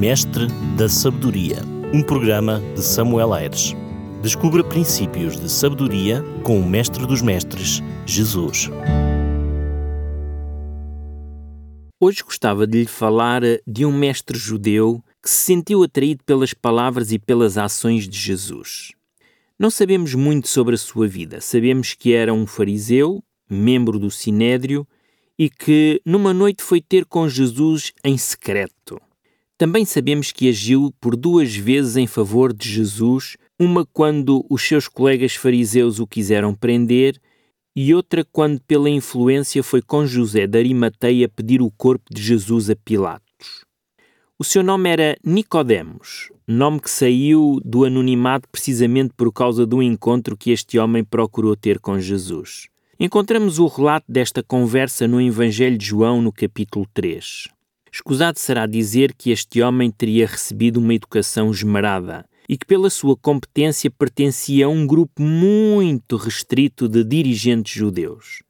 Mestre da Sabedoria, um programa de Samuel Aires. Descubra princípios de sabedoria com o Mestre dos Mestres, Jesus. Hoje gostava de lhe falar de um mestre judeu que se sentiu atraído pelas palavras e pelas ações de Jesus. Não sabemos muito sobre a sua vida. Sabemos que era um fariseu, membro do Sinédrio, e que numa noite foi ter com Jesus em secreto. Também sabemos que agiu por duas vezes em favor de Jesus, uma quando os seus colegas fariseus o quiseram prender e outra quando pela influência foi com José de Arimateia pedir o corpo de Jesus a Pilatos. O seu nome era Nicodemos, nome que saiu do anonimato precisamente por causa do encontro que este homem procurou ter com Jesus. Encontramos o relato desta conversa no Evangelho de João, no capítulo 3. Escusado será dizer que este homem teria recebido uma educação esmerada e que, pela sua competência, pertencia a um grupo muito restrito de dirigentes judeus.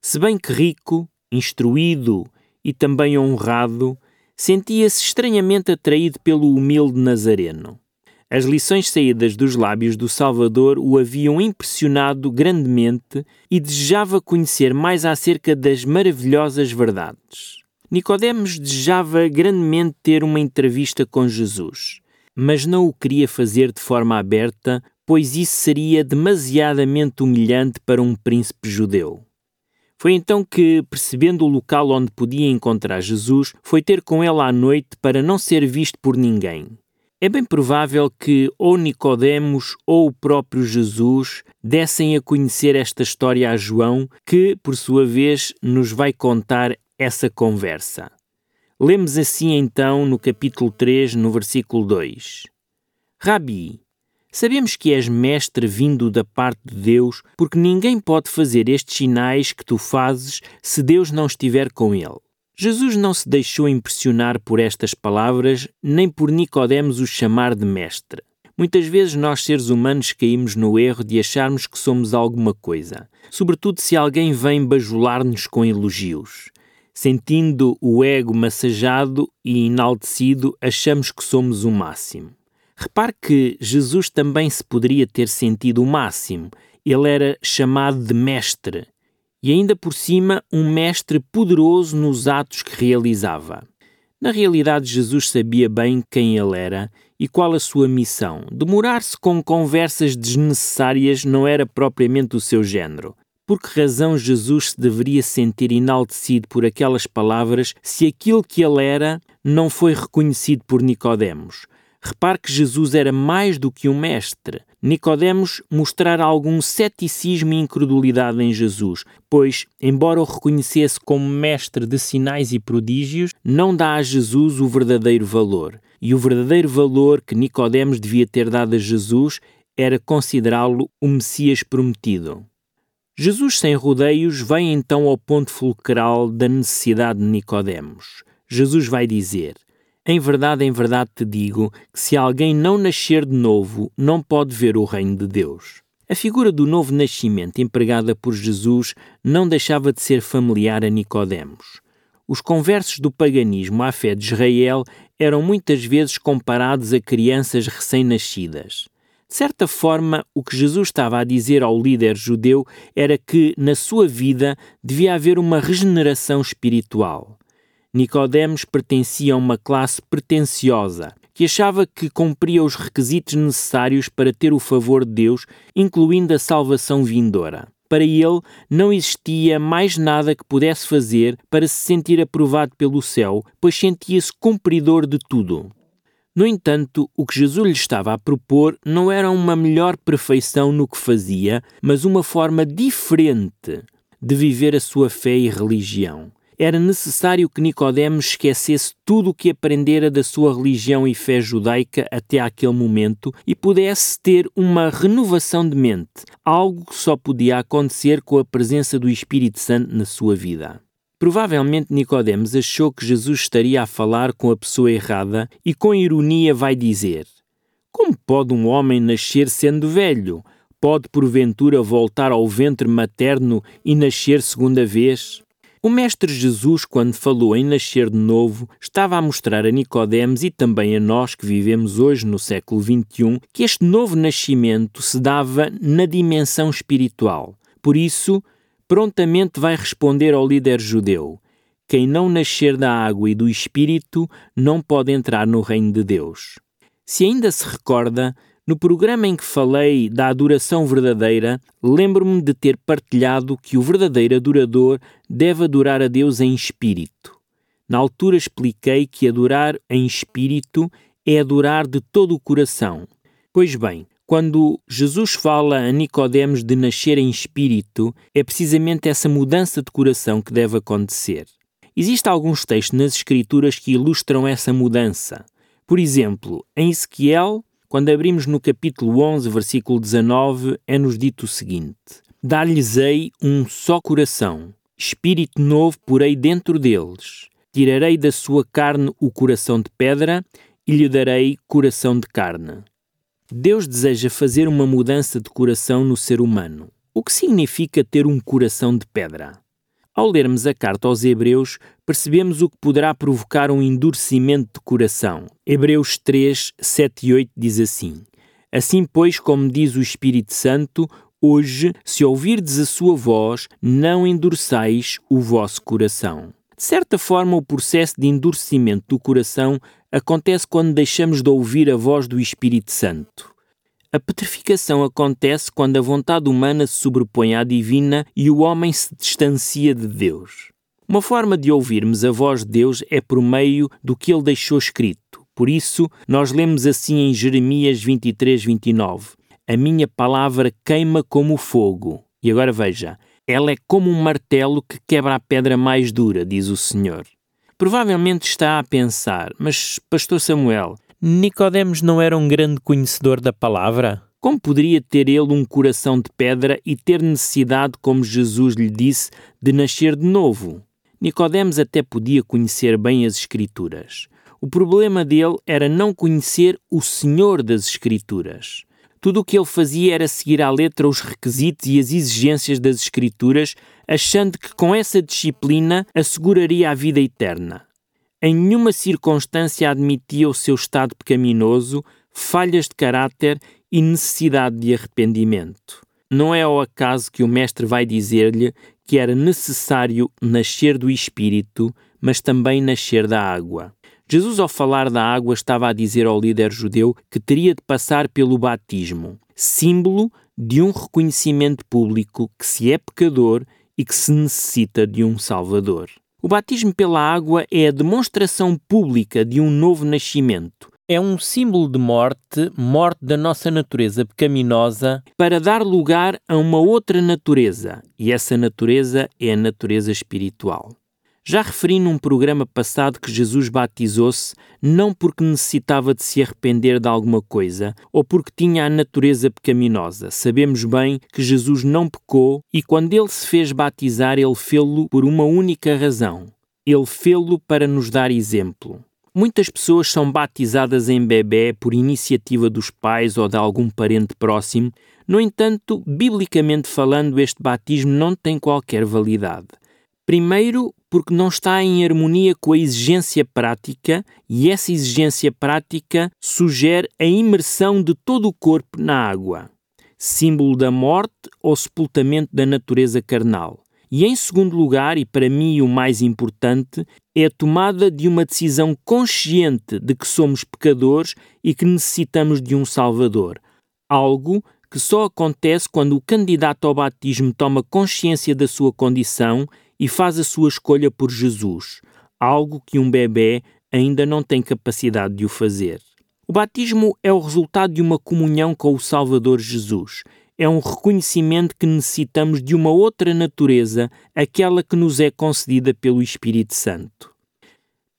Se bem que rico, instruído e também honrado, sentia-se estranhamente atraído pelo humilde Nazareno. As lições saídas dos lábios do Salvador o haviam impressionado grandemente e desejava conhecer mais acerca das maravilhosas verdades. Nicodemos desejava grandemente ter uma entrevista com Jesus, mas não o queria fazer de forma aberta, pois isso seria demasiadamente humilhante para um príncipe judeu. Foi então que, percebendo o local onde podia encontrar Jesus, foi ter com ele à noite para não ser visto por ninguém. É bem provável que ou Nicodemos ou o próprio Jesus dessem a conhecer esta história a João, que, por sua vez, nos vai contar essa conversa. Lemos assim então no capítulo 3, no versículo 2: Rabi, sabemos que és mestre vindo da parte de Deus, porque ninguém pode fazer estes sinais que tu fazes se Deus não estiver com ele. Jesus não se deixou impressionar por estas palavras, nem por Nicodemos o chamar de mestre. Muitas vezes nós seres humanos caímos no erro de acharmos que somos alguma coisa, sobretudo se alguém vem bajular-nos com elogios. Sentindo o ego massajado e enaltecido, achamos que somos o máximo. Repare que Jesus também se poderia ter sentido o máximo. Ele era chamado de mestre e, ainda por cima, um mestre poderoso nos atos que realizava. Na realidade, Jesus sabia bem quem ele era e qual a sua missão. Demorar-se com conversas desnecessárias não era propriamente o seu género. Por que razão Jesus se deveria sentir enaltecido por aquelas palavras se aquilo que ele era não foi reconhecido por Nicodemos? Repare que Jesus era mais do que um mestre. Nicodemos mostrara algum ceticismo e incredulidade em Jesus, pois, embora o reconhecesse como mestre de sinais e prodígios, não dá a Jesus o verdadeiro valor. E o verdadeiro valor que Nicodemos devia ter dado a Jesus era considerá-lo o Messias prometido. Jesus sem rodeios vem então ao ponto fulcral da necessidade de Nicodemos. Jesus vai dizer: Em verdade, em verdade te digo que se alguém não nascer de novo, não pode ver o reino de Deus. A figura do novo nascimento empregada por Jesus não deixava de ser familiar a Nicodemos. Os conversos do paganismo à fé de Israel eram muitas vezes comparados a crianças recém-nascidas. De certa forma, o que Jesus estava a dizer ao líder judeu era que na sua vida devia haver uma regeneração espiritual. Nicodemos pertencia a uma classe pretensiosa, que achava que cumpria os requisitos necessários para ter o favor de Deus, incluindo a salvação vindoura. Para ele, não existia mais nada que pudesse fazer para se sentir aprovado pelo céu, pois sentia-se cumpridor de tudo. No entanto, o que Jesus lhe estava a propor não era uma melhor perfeição no que fazia, mas uma forma diferente de viver a sua fé e religião. Era necessário que Nicodemos esquecesse tudo o que aprendera da sua religião e fé judaica até aquele momento e pudesse ter uma renovação de mente, algo que só podia acontecer com a presença do Espírito Santo na sua vida. Provavelmente Nicodemos achou que Jesus estaria a falar com a pessoa errada e com ironia vai dizer: Como pode um homem nascer sendo velho? Pode porventura voltar ao ventre materno e nascer segunda vez? O Mestre Jesus, quando falou em nascer de novo, estava a mostrar a Nicodemos e também a nós que vivemos hoje no século XXI que este novo nascimento se dava na dimensão espiritual. Por isso, prontamente vai responder ao líder judeu: Quem não nascer da água e do Espírito não pode entrar no reino de Deus. Se ainda se recorda, no programa em que falei da adoração verdadeira, lembro-me de ter partilhado que o verdadeiro adorador deve adorar a Deus em espírito. Na altura expliquei que adorar em espírito é adorar de todo o coração. Pois bem, quando Jesus fala a Nicodemos de nascer em espírito, é precisamente essa mudança de coração que deve acontecer. Existem alguns textos nas Escrituras que ilustram essa mudança. Por exemplo, em Ezequiel quando abrimos no capítulo 11, versículo 19, é-nos dito o seguinte: Dar-lhes-ei um só coração, espírito novo porei dentro deles. Tirarei da sua carne o coração de pedra e lhe darei coração de carne. Deus deseja fazer uma mudança de coração no ser humano. O que significa ter um coração de pedra? Ao lermos a carta aos Hebreus, percebemos o que poderá provocar um endurecimento de coração. Hebreus 3, 7 e 8 diz assim: Assim, pois, como diz o Espírito Santo, hoje, se ouvirdes a sua voz, não endureçais o vosso coração. De certa forma, o processo de endurecimento do coração acontece quando deixamos de ouvir a voz do Espírito Santo. A petrificação acontece quando a vontade humana se sobrepõe à divina e o homem se distancia de Deus. Uma forma de ouvirmos a voz de Deus é por meio do que ele deixou escrito. Por isso, nós lemos assim em Jeremias 23, 29: A minha palavra queima como fogo. E agora veja, ela é como um martelo que quebra a pedra mais dura, diz o Senhor. Provavelmente está a pensar, mas, Pastor Samuel, Nicodemos não era um grande conhecedor da palavra? Como poderia ter ele um coração de pedra e ter necessidade, como Jesus lhe disse, de nascer de novo? Nicodemos até podia conhecer bem as Escrituras. O problema dele era não conhecer o Senhor das Escrituras. Tudo o que ele fazia era seguir à letra os requisitos e as exigências das Escrituras, achando que com essa disciplina asseguraria a vida eterna. Em nenhuma circunstância admitia o seu estado pecaminoso, falhas de caráter e necessidade de arrependimento. Não é ao acaso que o Mestre vai dizer-lhe que era necessário nascer do Espírito, mas também nascer da água. Jesus, ao falar da água, estava a dizer ao líder judeu que teria de passar pelo batismo, símbolo de um reconhecimento público que se é pecador e que se necessita de um Salvador. O batismo pela água é a demonstração pública de um novo nascimento. É um símbolo de morte, morte da nossa natureza pecaminosa, para dar lugar a uma outra natureza, e essa natureza é a natureza espiritual. Já referi num programa passado que Jesus batizou-se não porque necessitava de se arrepender de alguma coisa ou porque tinha a natureza pecaminosa. Sabemos bem que Jesus não pecou e quando ele se fez batizar, ele fê-lo por uma única razão. Ele fê-lo para nos dar exemplo. Muitas pessoas são batizadas em bebê por iniciativa dos pais ou de algum parente próximo. No entanto, biblicamente falando, este batismo não tem qualquer validade. Primeiro, porque não está em harmonia com a exigência prática e essa exigência prática sugere a imersão de todo o corpo na água, símbolo da morte ou sepultamento da natureza carnal. E em segundo lugar, e para mim o mais importante, é a tomada de uma decisão consciente de que somos pecadores e que necessitamos de um Salvador, algo que só acontece quando o candidato ao batismo toma consciência da sua condição e faz a sua escolha por Jesus, algo que um bebê ainda não tem capacidade de o fazer. O batismo é o resultado de uma comunhão com o Salvador Jesus. É um reconhecimento que necessitamos de uma outra natureza, aquela que nos é concedida pelo Espírito Santo.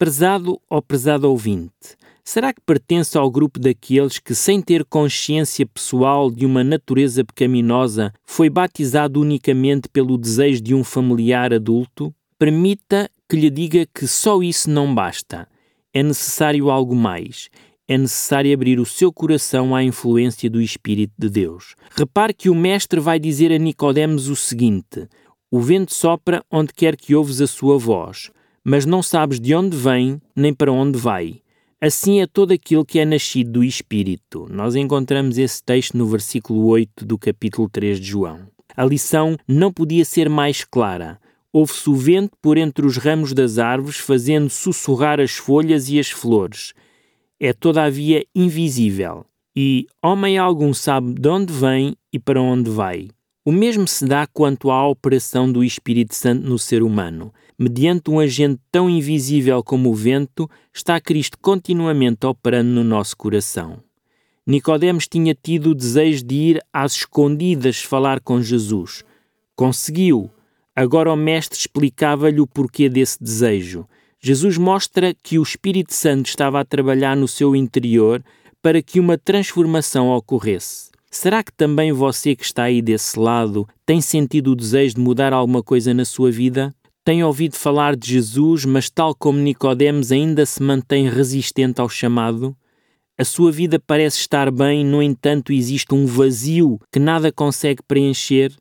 Prezado ou prezado ouvinte, será que pertence ao grupo daqueles que, sem ter consciência pessoal de uma natureza pecaminosa, foi batizado unicamente pelo desejo de um familiar adulto? Permita que lhe diga que só isso não basta. É necessário algo mais. É necessário abrir o seu coração à influência do Espírito de Deus. Repare que o Mestre vai dizer a Nicodemos o seguinte: O vento sopra onde quer que ouves a sua voz, mas não sabes de onde vem nem para onde vai. Assim é todo aquilo que é nascido do Espírito. Nós encontramos esse texto no versículo 8 do capítulo 3 de João. A lição não podia ser mais clara. Ouve-se o vento por entre os ramos das árvores, fazendo sussurrar as folhas e as flores. É todavia invisível, e homem algum sabe de onde vem e para onde vai. O mesmo se dá quanto à operação do Espírito Santo no ser humano. Mediante um agente tão invisível como o vento, está Cristo continuamente operando no nosso coração. Nicodemos tinha tido o desejo de ir às escondidas falar com Jesus. Conseguiu. Agora o mestre explicava-lhe o porquê desse desejo. Jesus mostra que o Espírito Santo estava a trabalhar no seu interior para que uma transformação ocorresse. Será que também você que está aí desse lado tem sentido o desejo de mudar alguma coisa na sua vida? Tem ouvido falar de Jesus, mas tal como Nicodemos ainda se mantém resistente ao chamado? A sua vida parece estar bem, no entanto existe um vazio que nada consegue preencher?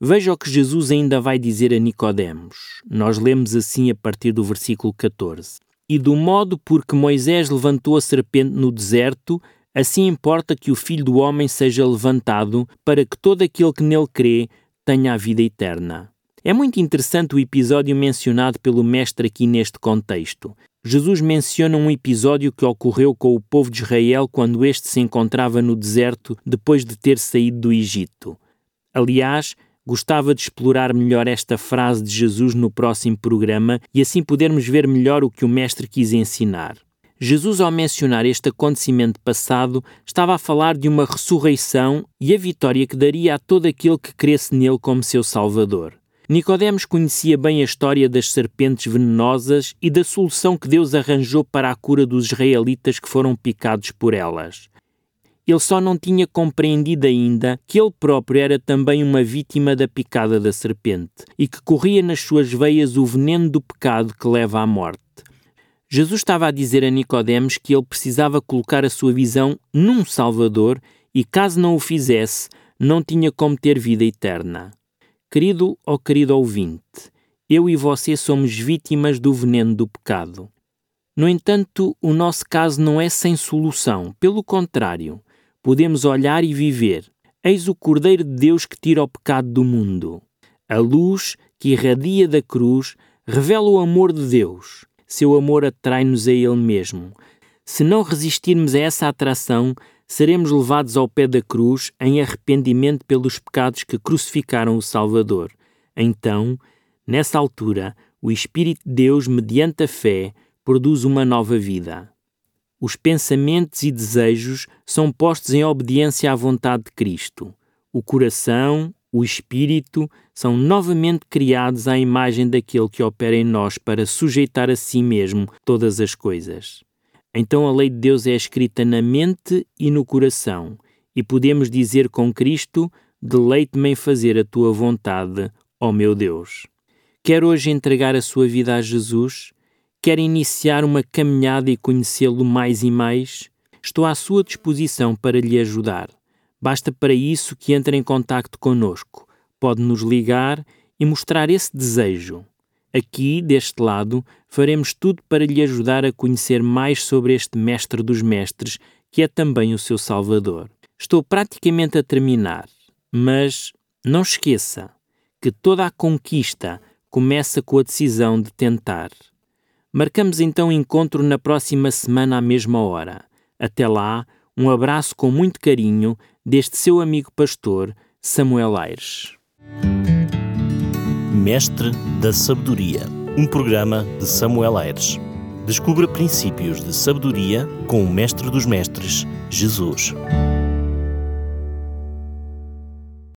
Veja o que Jesus ainda vai dizer a Nicodemos. Nós lemos assim a partir do versículo 14. E do modo por que Moisés levantou a serpente no deserto, Assim importa que o Filho do Homem seja levantado, para que todo aquele que nele crê tenha a vida eterna. É muito interessante o episódio mencionado pelo Mestre aqui neste contexto. Jesus menciona um episódio que ocorreu com o povo de Israel quando este se encontrava no deserto depois de ter saído do Egito. Aliás, gostava de explorar melhor esta frase de Jesus no próximo programa e assim podermos ver melhor o que o Mestre quis ensinar. Jesus, ao mencionar este acontecimento passado, estava a falar de uma ressurreição e a vitória que daria a todo aquele que cresce nele como seu Salvador. Nicodemos conhecia bem a história das serpentes venenosas e da solução que Deus arranjou para a cura dos israelitas que foram picados por elas. Ele só não tinha compreendido ainda que ele próprio era também uma vítima da picada da serpente e que corria nas suas veias o veneno do pecado que leva à morte. Jesus estava a dizer a Nicodemos que ele precisava colocar a sua visão num Salvador e caso não o fizesse, não tinha como ter vida eterna. Querido ou querido ouvinte, eu e você somos vítimas do veneno do pecado. No entanto, o nosso caso não é sem solução, pelo contrário, podemos olhar e viver. Eis o Cordeiro de Deus que tira o pecado do mundo. A luz que irradia da cruz revela o amor de Deus seu amor atrai-nos a Ele mesmo. Se não resistirmos a essa atração, seremos levados ao pé da cruz em arrependimento pelos pecados que crucificaram o Salvador. Então, nessa altura, o Espírito de Deus, mediante a fé, produz uma nova vida. Os pensamentos e desejos são postos em obediência à vontade de Cristo. O coração, o espírito são novamente criados à imagem daquele que opera em nós para sujeitar a si mesmo todas as coisas. Então a lei de Deus é escrita na mente e no coração, e podemos dizer com Cristo: Deleite-me em fazer a tua vontade, ó meu Deus. Quer hoje entregar a sua vida a Jesus? Quer iniciar uma caminhada e conhecê-lo mais e mais? Estou à sua disposição para lhe ajudar. Basta para isso que entre em contacto conosco. Pode nos ligar e mostrar esse desejo. Aqui, deste lado, faremos tudo para lhe ajudar a conhecer mais sobre este Mestre dos Mestres, que é também o seu Salvador. Estou praticamente a terminar, mas não esqueça que toda a conquista começa com a decisão de tentar. Marcamos então encontro na próxima semana à mesma hora. Até lá, um abraço com muito carinho deste seu amigo pastor, Samuel Aires. Mestre da Sabedoria, um programa de Samuel Aires. Descubra princípios de sabedoria com o Mestre dos Mestres, Jesus.